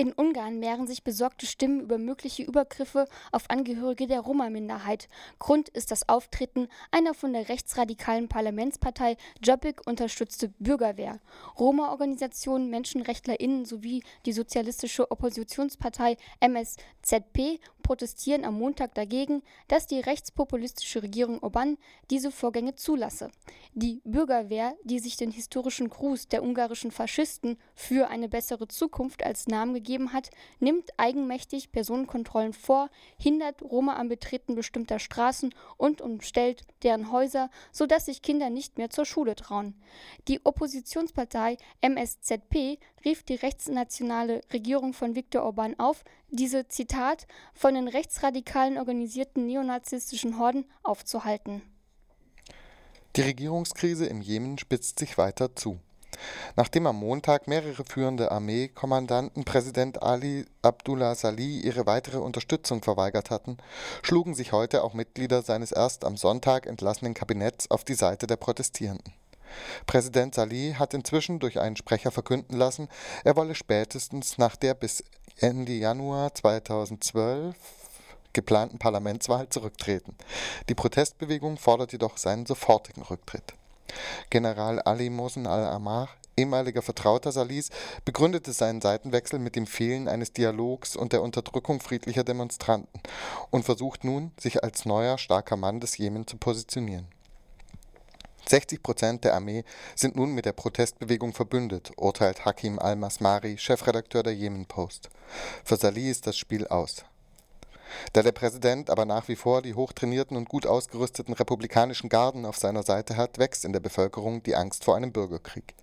In Ungarn mehren sich besorgte Stimmen über mögliche Übergriffe auf Angehörige der Roma-Minderheit. Grund ist das Auftreten einer von der rechtsradikalen Parlamentspartei Jobbik unterstützte Bürgerwehr. Roma-Organisationen, MenschenrechtlerInnen sowie die sozialistische Oppositionspartei MSZP protestieren am Montag dagegen, dass die rechtspopulistische Regierung Orbán diese Vorgänge zulasse. Die Bürgerwehr, die sich den historischen Gruß der ungarischen Faschisten für eine bessere Zukunft als Namen gegeben hat, nimmt eigenmächtig Personenkontrollen vor, hindert Roma am Betreten bestimmter Straßen und umstellt deren Häuser, sodass sich Kinder nicht mehr zur Schule trauen. Die Oppositionspartei MSZP rief die rechtsnationale Regierung von Viktor Orban auf, diese Zitat von den rechtsradikalen organisierten neonazistischen Horden aufzuhalten. Die Regierungskrise im Jemen spitzt sich weiter zu. Nachdem am Montag mehrere führende Armeekommandanten Präsident Ali Abdullah Salih ihre weitere Unterstützung verweigert hatten, schlugen sich heute auch Mitglieder seines erst am Sonntag entlassenen Kabinetts auf die Seite der Protestierenden. Präsident Salih hat inzwischen durch einen Sprecher verkünden lassen, er wolle spätestens nach der bis Ende Januar 2012 geplanten Parlamentswahl zurücktreten. Die Protestbewegung fordert jedoch seinen sofortigen Rücktritt. General Ali Mohsen al-Amar, ehemaliger Vertrauter Salis, begründete seinen Seitenwechsel mit dem Fehlen eines Dialogs und der Unterdrückung friedlicher Demonstranten und versucht nun, sich als neuer starker Mann des Jemen zu positionieren. 60 Prozent der Armee sind nun mit der Protestbewegung verbündet, urteilt Hakim al-Masmari, Chefredakteur der Yemen Post. Für Salih ist das Spiel aus. Da der Präsident aber nach wie vor die hochtrainierten und gut ausgerüsteten republikanischen Garden auf seiner Seite hat, wächst in der Bevölkerung die Angst vor einem Bürgerkrieg.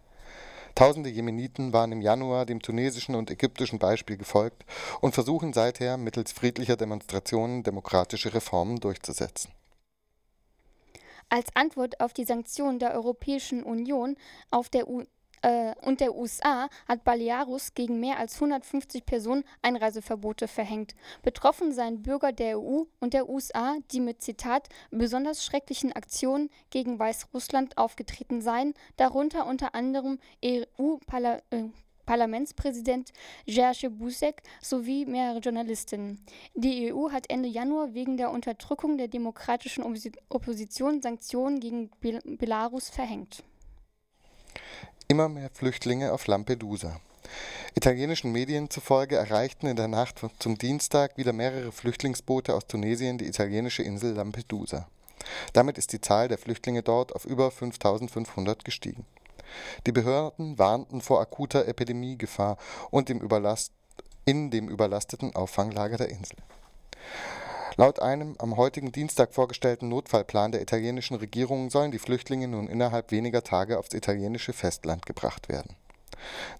Tausende Jemeniten waren im Januar dem tunesischen und ägyptischen Beispiel gefolgt und versuchen seither mittels friedlicher Demonstrationen demokratische Reformen durchzusetzen. Als Antwort auf die Sanktionen der Europäischen Union auf der äh, und der USA hat Balearus gegen mehr als 150 Personen Einreiseverbote verhängt. Betroffen seien Bürger der EU und der USA, die mit Zitat besonders schrecklichen Aktionen gegen Weißrussland aufgetreten seien, darunter unter anderem EU-Parlament. Äh, Parlamentspräsident Jerzy Buzek sowie mehrere Journalistinnen. Die EU hat Ende Januar wegen der Unterdrückung der demokratischen Opposition Sanktionen gegen Belarus verhängt. Immer mehr Flüchtlinge auf Lampedusa. Italienischen Medien zufolge erreichten in der Nacht zum Dienstag wieder mehrere Flüchtlingsboote aus Tunesien die italienische Insel Lampedusa. Damit ist die Zahl der Flüchtlinge dort auf über 5500 gestiegen. Die Behörden warnten vor akuter Epidemiegefahr und dem Überlast in dem überlasteten Auffanglager der Insel. Laut einem am heutigen Dienstag vorgestellten Notfallplan der italienischen Regierung sollen die Flüchtlinge nun innerhalb weniger Tage aufs italienische Festland gebracht werden.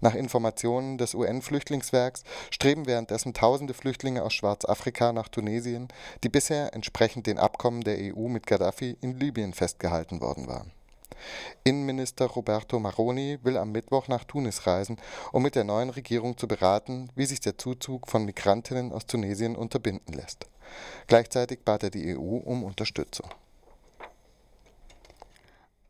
Nach Informationen des UN-Flüchtlingswerks streben währenddessen tausende Flüchtlinge aus Schwarzafrika nach Tunesien, die bisher entsprechend den Abkommen der EU mit Gaddafi in Libyen festgehalten worden waren. Innenminister Roberto Maroni will am Mittwoch nach Tunis reisen, um mit der neuen Regierung zu beraten, wie sich der Zuzug von Migrantinnen aus Tunesien unterbinden lässt. Gleichzeitig bat er die EU um Unterstützung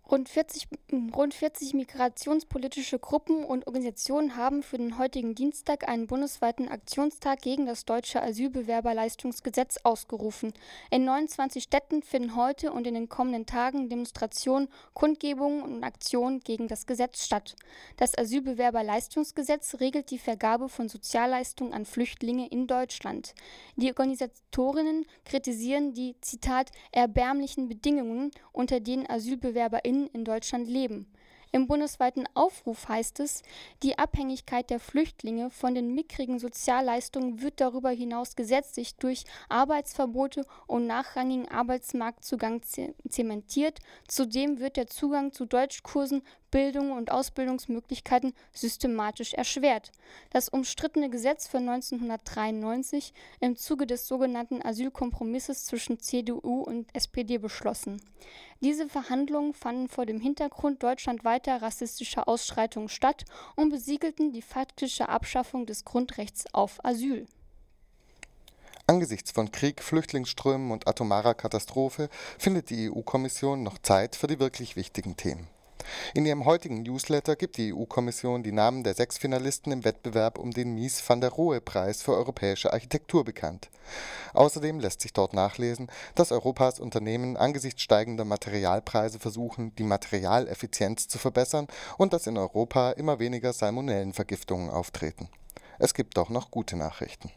Rund 40, rund 40 migrationspolitische Gruppen und Organisationen haben für den heutigen Dienstag einen bundesweiten Aktionstag gegen das deutsche Asylbewerberleistungsgesetz ausgerufen. In 29 Städten finden heute und in den kommenden Tagen Demonstrationen, Kundgebungen und Aktionen gegen das Gesetz statt. Das Asylbewerberleistungsgesetz regelt die Vergabe von Sozialleistungen an Flüchtlinge in Deutschland. Die Organisatorinnen kritisieren die, Zitat, erbärmlichen Bedingungen, unter denen AsylbewerberInnen Flüchtlingen in Deutschland leben. Im bundesweiten Aufruf heißt es, die Abhängigkeit der Flüchtlinge von den mickrigen Sozialleistungen wird darüber hinaus gesetzlich durch Arbeitsverbote und nachrangigen Arbeitsmarktzugang zementiert. Zudem wird der Zugang zu Deutschkursen Bildung und Ausbildungsmöglichkeiten systematisch erschwert. Das umstrittene Gesetz von 1993 im Zuge des sogenannten Asylkompromisses zwischen CDU und SPD beschlossen. Diese Verhandlungen fanden vor dem Hintergrund deutschlandweiter rassistischer Ausschreitungen statt und besiegelten die faktische Abschaffung des Grundrechts auf Asyl. Angesichts von Krieg, Flüchtlingsströmen und atomarer Katastrophe findet die EU-Kommission noch Zeit für die wirklich wichtigen Themen. In ihrem heutigen Newsletter gibt die EU-Kommission die Namen der sechs Finalisten im Wettbewerb um den Mies van der Rohe-Preis für europäische Architektur bekannt. Außerdem lässt sich dort nachlesen, dass Europas Unternehmen angesichts steigender Materialpreise versuchen, die Materialeffizienz zu verbessern und dass in Europa immer weniger Salmonellenvergiftungen auftreten. Es gibt doch noch gute Nachrichten